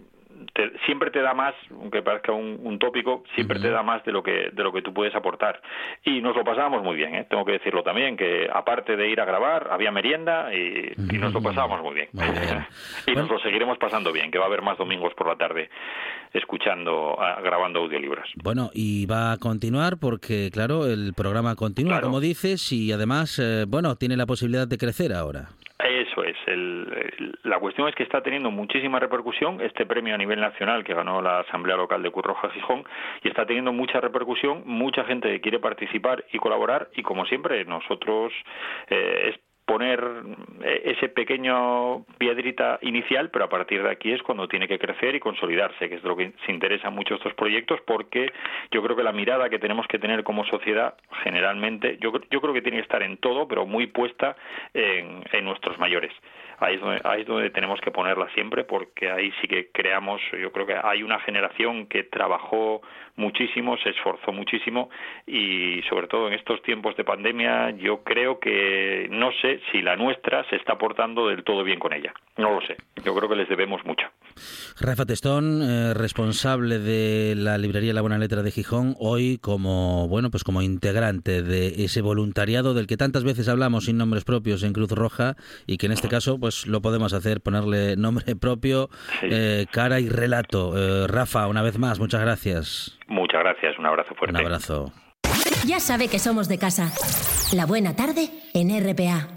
Te- siempre te da más, aunque parezca un, un tópico, siempre te da más de lo que de lo que tú puedes aportar. Y nos lo pasábamos muy bien, ¿eh? tengo que decirlo también, que aparte de ir a grabar, había merienda y, y nos lo pasábamos muy bien. Muy bien. y nos lo seguiremos pasando bien, que va a haber más domingos por la tarde escuchando, grabando audiolibros. Bueno, y va a continuar porque, claro, el programa continúa, Claro. como dices, y además, eh, bueno, tiene la posibilidad de crecer ahora. Eso es. El- la cuestión es que está teniendo muchísima repercusión este premio a nivel nacional que ganó la Asamblea Local de Curroja Gijón y está teniendo mucha repercusión, mucha gente quiere participar y colaborar y como siempre nosotros eh, es poner eh, ese pequeño piedrita inicial, pero a partir de aquí es cuando tiene que crecer y consolidarse, que es lo que se interesan mucho estos proyectos, porque yo creo que la mirada que tenemos que tener como sociedad, generalmente, yo, yo creo que tiene que estar en todo, pero muy puesta en, en nuestros mayores. Ahí es, donde, ahí es donde tenemos que ponerla siempre, porque ahí sí que creamos, yo creo que hay una generación que trabajó muchísimo, se esforzó muchísimo y sobre todo en estos tiempos de pandemia yo creo que no sé si la nuestra se está portando del todo bien con ella. No lo sé. Yo creo que les debemos mucho. Rafa Testón, eh, responsable de la librería La Buena Letra de Gijón, hoy como bueno, pues como integrante de ese voluntariado del que tantas veces hablamos sin nombres propios en Cruz Roja y que en este caso pues lo podemos hacer ponerle nombre propio, Sí. eh, cara y relato. Eh, Rafa, una vez más, muchas gracias. Muchas gracias. Un abrazo Un fuerte. abrazo. Ya sabe que somos de casa. La buena tarde en RPA.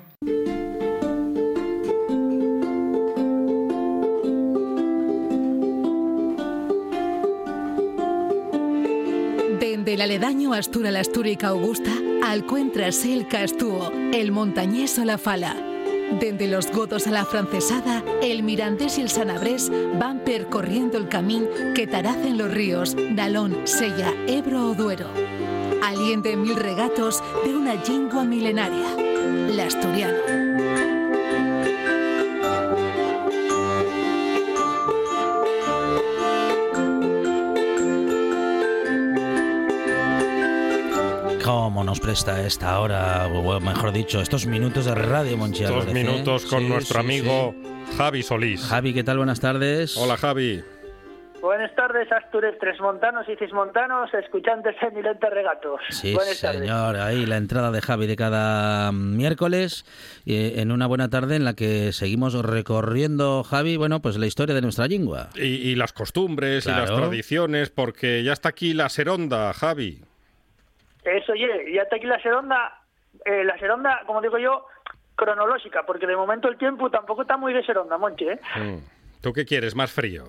Dende el aledaño Astura la Astúrica Augusta alcuéntrase el Castúo, el montañés o la Fala. Dende los godos a la francesada, el mirandés y el sanabrés van percorriendo el camín que taracen los ríos Nalón, Sella, Ebro o Duero. Aliente mil regatos de una lingua milenaria, la asturiano. ¿Cómo nos presta esta hora, o mejor dicho, estos minutos de radio, Monchi Dos Álvarez, eh? minutos con Sí, nuestro sí, amigo Javi sí. Solís. Javi, ¿qué tal? Buenas tardes. Hola Javi. Buenas tardes, Astures Tresmontanos y Cismontanos, escuchantes de Milente Regatos. Sí, Buenas tardes. señor. Ahí la entrada de Javi de cada miércoles eh, en una buena tarde en la que seguimos recorriendo, Javi, bueno, pues la historia de nuestra lengua. Y, y las costumbres y las Claro. tradiciones, porque ya está aquí la seronda, Javi. Eso, oye, ya está aquí la seronda, eh, la seronda, como digo yo, cronológica, porque de momento el tiempo tampoco está muy de seronda, Monche, ¿eh? Mm. ¿Tú qué quieres? ¿Más frío?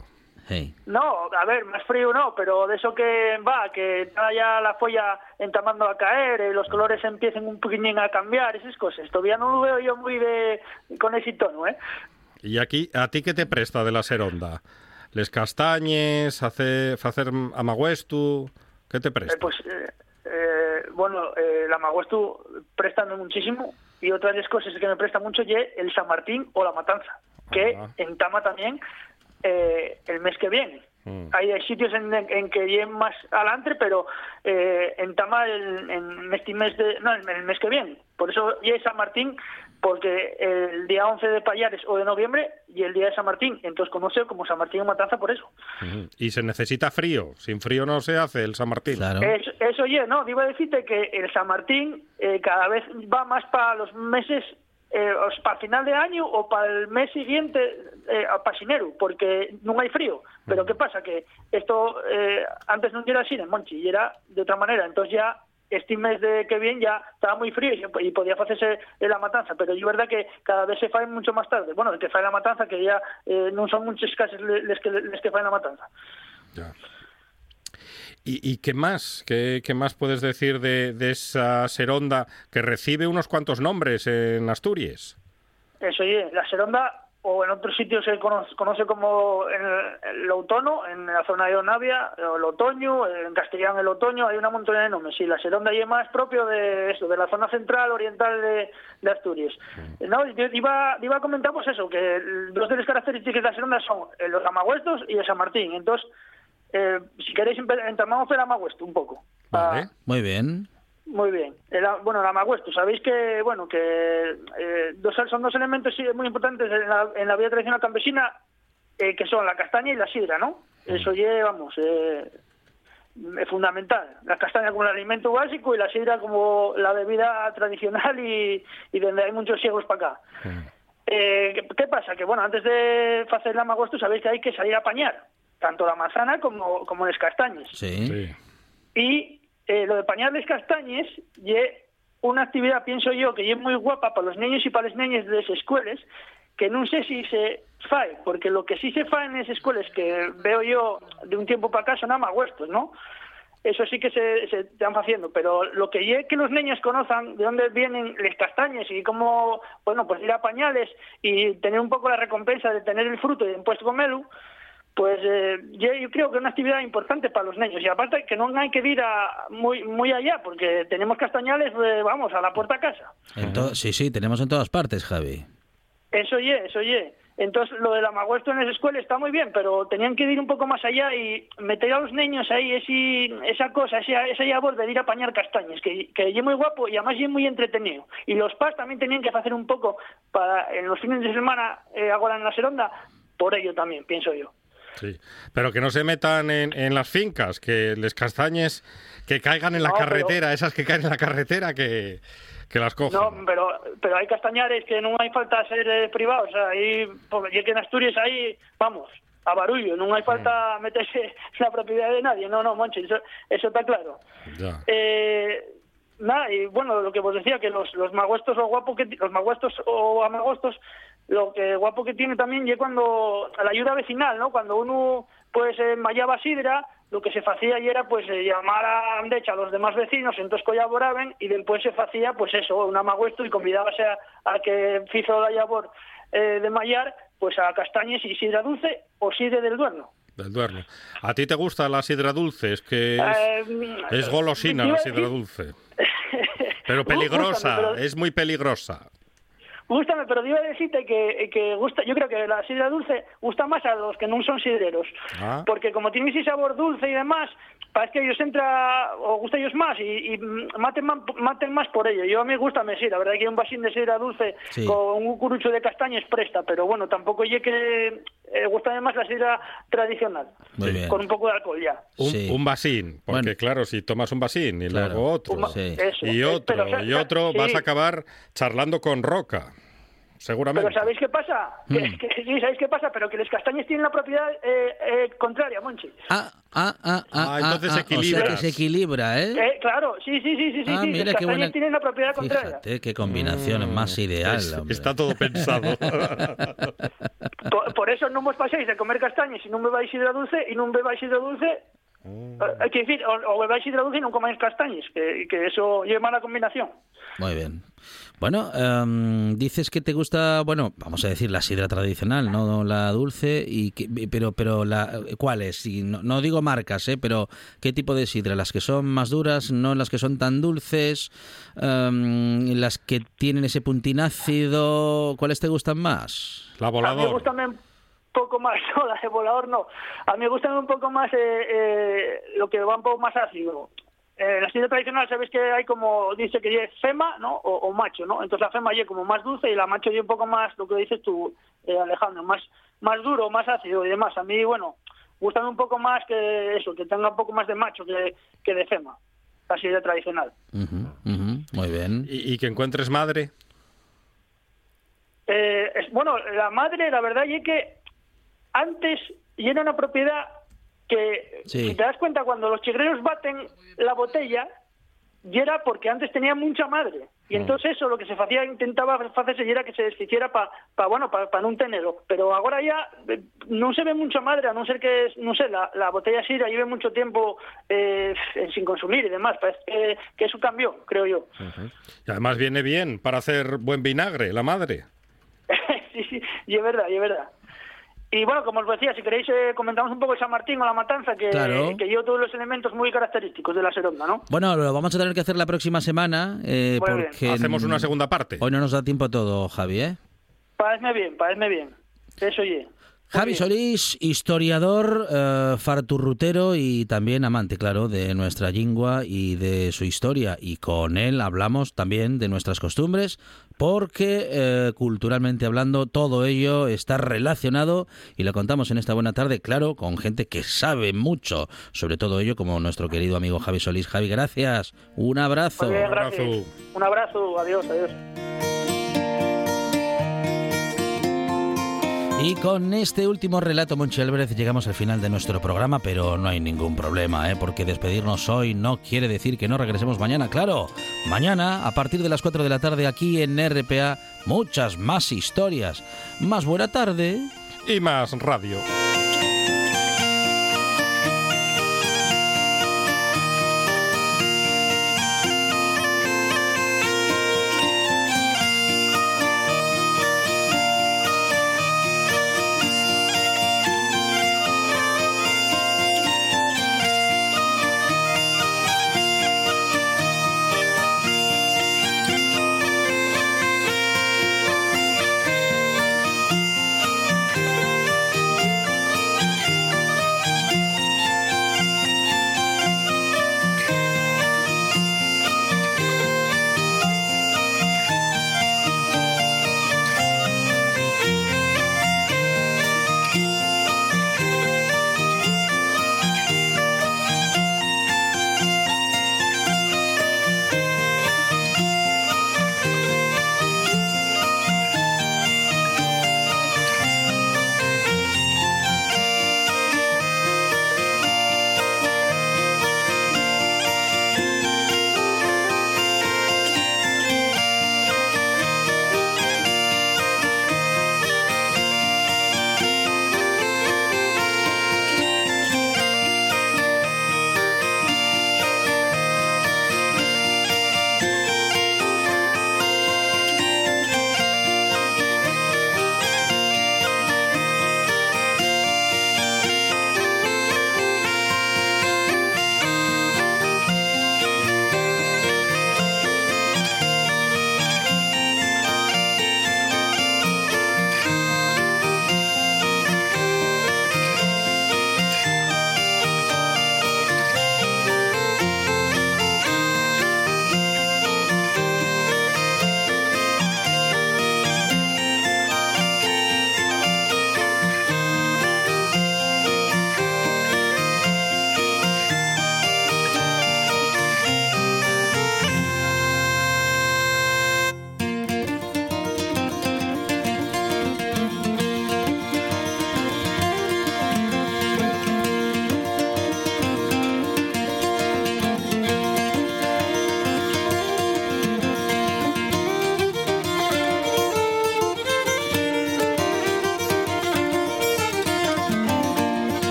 Hey. No, a ver, más frío no, pero de eso que va, que está ya la folla entamando a caer, eh, los colores empiecen un poquitín a cambiar, esas cosas. Todavía no lo veo yo muy de con ese tono, ¿eh? ¿Y aquí, a ti qué te presta de la seronda? ¿Les castañes? Hace, ¿Hacer amagüestu? ¿Qué te presta? Eh, pues, eh, eh, bueno, eh, la Maguestu prestando muchísimo y otras de las cosas que me presta mucho es el San Martín o la Matanza, que Ah. entama también eh, el mes que viene. Mm. Hay, hay sitios en, en que lleguen más adelante, pero eh, entama el, en este mes de, no, en el mes que viene. Por eso llega San Martín, porque el día 11 de Payares o de noviembre y el día de San Martín. Entonces conoce como San Martín y Matanza por eso. Y se necesita frío. Sin frío no se hace el San Martín. Claro. Eso, eso oye, no, digo decirte que el San Martín eh, cada vez va más para los meses, eh, para final de año o para el mes siguiente, eh, a pasinero, porque no hay frío. Pero ¿qué pasa? Que esto eh, antes no era así en Monchi, y era de otra manera. Entonces ya este mes de que viene ya estaba muy frío y, y podía hacerse en la matanza, pero es verdad que cada vez se faen mucho más tarde. Bueno, el que fae la matanza, que ya eh, no son muchos casos les que, les que faen la matanza. Ya. ¿Y, y qué más? ¿Qué, qué más puedes decir de, de esa seronda que recibe unos cuantos nombres en Asturias? Eso, oye, la seronda o en otros sitios se conoce, conoce como el, el en la zona de Onavia, o el otoño, en castellano el otoño, hay una montón de nombres. Sí, la seronda y más propio de eso, de la zona central oriental de, de Asturias. No, yo iba, iba a comentar pues eso, que dos de las características de la seronda son eh, los amagüestos y el San Martín. Entonces, eh, si queréis, entamamos el amagüesto un poco. Vale. Muy bien. Muy bien. El, bueno, el amagüesto. Sabéis que, bueno, que eh, dos, son dos elementos sí, muy importantes en la, en la vida tradicional campesina, eh, que son la castaña y la sidra, ¿no? Eso ya, vamos, eh, es fundamental. La castaña como el alimento básico y la sidra como la bebida tradicional y, y donde hay muchos ciegos para acá. Eh, ¿qué, qué pasa? Que, bueno, antes de hacer el amagüesto sabéis que hay que salir a apañar, tanto la manzana como, como las castañas. Sí. Y eh, lo de pañarles castañes y una actividad, pienso yo, que es muy guapa para los niños y para las niñas de las escuelas, que no sé si se fae, porque lo que sí se fae en esas escuelas que veo yo de un tiempo para acá son amagüestos, ¿no? Eso sí que se, se están haciendo, pero lo que es que los niños conozcan de dónde vienen las castañas y cómo, bueno, pues ir a pañales y tener un poco la recompensa de tener el fruto y después comerlo, pues eh, yo, yo creo que es una actividad importante para los niños. Y aparte que no hay que ir a muy muy allá porque tenemos castañales eh, vamos a la puerta a casa. Sí, sí, tenemos en todas partes, Javi. eso ye eso ye entonces lo del amagüesto en las escuelas está muy bien pero tenían que ir un poco más allá y meter a los niños ahí ese, esa cosa esa, esa labor de ir a pañar castañas que, que es muy guapo y además es muy entretenido. Y los pas también tenían que hacer un poco para en los fines de semana eh, ahora en la seronda por ello también pienso yo Sí. Pero que no se metan en, en las fincas, que les castañes que caigan en la No, pero- carretera, esas que caen en la carretera, que, que las cojan. No, pero, pero hay castañares que no hay falta ser eh, privados. Ahí, porque que en Asturias ahí, vamos, a barullo, no hay falta meterse en la propiedad de nadie. No, no, Monchi, eso, eso está claro. Ya. Eh, nada, y bueno, lo que vos decía, que los, los magüestos o guapo que los magüestos o amagostos, lo que guapo que tiene también es cuando a la ayuda vecinal, ¿no? Cuando uno pues eh, mallaba sidra, lo que se hacía ayer era pues eh, llamar a Andecha a los demás vecinos, entonces colaboraban y después se hacía pues eso, un amagüesto y convidábase a, a que hizo la labor eh, de mallar pues a castañes y sidra dulce o sidra del duerno. Del Duerno. ¿A ti te gusta la sidra dulce? Es que es, Eh, es golosina la sidra dulce. Pero peligrosa, gústame, pero- es muy peligrosa. Gústame, pero iba a decirte que, que gusta, yo creo que la sidra dulce gusta más a los que no son sidreros. Ah. Porque como tiene ese sabor dulce y demás, parece que ellos entra, o gusta a ellos más y, y maten, más, maten más por ello. Yo a mí gusta sí, la verdad que un vasín de sidra dulce Sí. con un curucho de castañas presta, pero bueno, tampoco oye que eh, gusta más la sidra tradicional, Muy bien. con un poco de alcohol ya. Un, Sí. un vasín, porque Bueno. claro, si tomas un vasín y Claro. luego otro, Un- Sí. Eso, y eh, otro, pero, y otro, sí. vas a acabar charlando con Roca, seguramente. Pero ¿sabéis qué pasa? Que, Mm. que- sí, ¿sabéis qué pasa? Pero que las castañas tienen la propiedad eh, eh, contraria, Monchi. Ah, ah, ah, ah. Ah, entonces ah, ah, O sea que se equilibra, ¿eh? Eh, claro, sí, sí, sí, sí, sí, Ah, sí. mira las qué castañas buena- tienen la propiedad contraria. Fíjate qué combinación más ideal. Es- hombre. está todo pensado. Por, por eso no vos paséis de comer castañas y no bebáis sidra dulce y no bebáis sidra dulce. Mm. eh, Hay que decir, o, o y no comáis castañas, que, que eso lleva mala combinación. Muy bien. Bueno, em, dices que te gusta, bueno, vamos a decir la sidra tradicional, no la dulce, y que- pero pero la ¿cuál es? Y no, no digo marcas, ¿eh? pero ¿qué tipo de sidra? Las que son más duras, no las que son tan dulces, em, las que tienen ese puntín ácido, ¿cuáles te gustan más? La A mí me volador. Poco más, no, la de volador no. A mí me gusta un poco más eh, eh, lo que va un poco más ácido. Eh, la sidra tradicional, sabes que hay como, dice que es fema, ¿no? O, o macho, ¿no? Entonces la fema es como más dulce y la macho es un poco más, lo que dices tú, eh, Alejandro, más, más duro, más ácido y demás. A mí, bueno, gustan un poco más que eso, que tenga un poco más de macho que, que de fema, la sidra tradicional. Muy bien. ¿Y, y que encuentres madre? Eh, es- bueno, la madre, la verdad, es que antes y era una propiedad que, Sí. si te das cuenta, cuando los chigreros baten la botella, y era porque antes tenía mucha madre. Y Mm. entonces eso lo que se hacía, intentaba hacerse y era que se desficiera para, pa, bueno, para pa no tenerlo. Pero ahora ya eh, no se ve mucha madre, a no ser que, no sé, la, la botella Sira lleve mucho tiempo eh, sin consumir y demás. Parece que, que eso cambió, creo yo. Y además viene bien para hacer buen vinagre, la madre. sí, sí, y es verdad, y es verdad. Y bueno, como os decía, si queréis eh, comentamos un poco de San Martín o la matanza, que, Claro. que lleva todos los elementos muy característicos de la seronda, ¿no? Bueno, lo vamos a tener que hacer la próxima semana eh, bien. porque Hacemos una segunda parte. Hoy no nos da tiempo a todo, Javi, ¿eh? Parece bien, parece bien. Eso oye. Javi Solís, historiador, eh, farturrutero y también amante, claro, de nuestra lengua y de su historia. Y con él hablamos también de nuestras costumbres, porque eh, culturalmente hablando todo ello está relacionado y lo contamos en esta buena tarde, claro, con gente que sabe mucho sobre todo ello, como nuestro querido amigo Javi Solís. Javi, gracias. Un abrazo. Muy bien, gracias. Un abrazo, adiós, adiós. Y con este último relato, Monchi Álvarez, llegamos al final de nuestro programa, pero no hay ningún problema, ¿eh? porque despedirnos hoy no quiere decir que no regresemos mañana, claro. Mañana, a partir de las 4 de la tarde, aquí en RPA, muchas más historias. Más buena tarde. Y más radio.